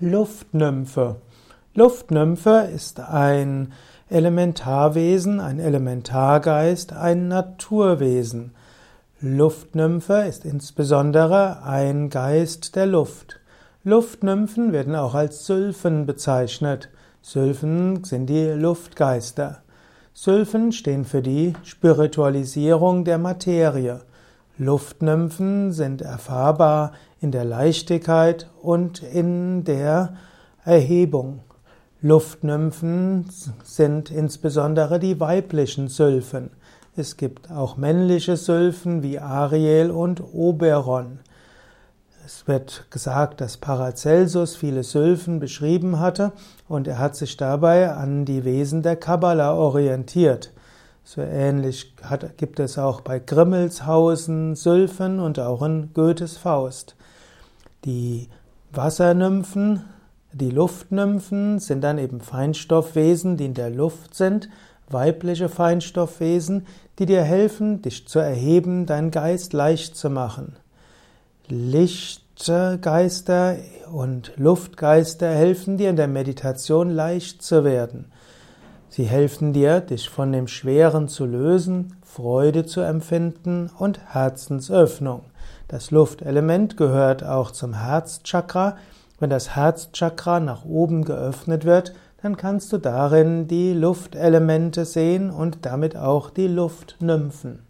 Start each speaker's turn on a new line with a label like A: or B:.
A: Luftnymphe. Luftnymphe ist ein Elementarwesen, ein Elementargeist, ein Naturwesen. Luftnymphe ist insbesondere ein Geist der Luft. Luftnymphen werden auch als Sylphen bezeichnet. Sylphen sind die Luftgeister. Sylphen stehen für die Spiritualisierung der Materie. Luftnymphen sind erfahrbar in der Leichtigkeit und in der Erhebung. Luftnymphen sind insbesondere die weiblichen Sylphen. Es gibt auch männliche Sylphen wie Ariel und Oberon. Es wird gesagt, dass Paracelsus viele Sylphen beschrieben hatte und er hat sich dabei an die Wesen der Kabbala orientiert. So ähnlich hat, gibt es auch bei Grimmelshausen Sylphen und auch in Goethes Faust. Die Wassernymphen, die Luftnymphen sind dann eben Feinstoffwesen, die in der Luft sind, weibliche Feinstoffwesen, die dir helfen, dich zu erheben, deinen Geist leicht zu machen. Lichtgeister und Luftgeister helfen dir in der Meditation leicht zu werden. Sie helfen dir, dich von dem Schweren zu lösen, Freude zu empfinden und Herzensöffnung. Das Luftelement gehört auch zum Herzchakra. Wenn das Herzchakra nach oben geöffnet wird, dann kannst du darin die Luftelemente sehen und damit auch die Luftnymphen.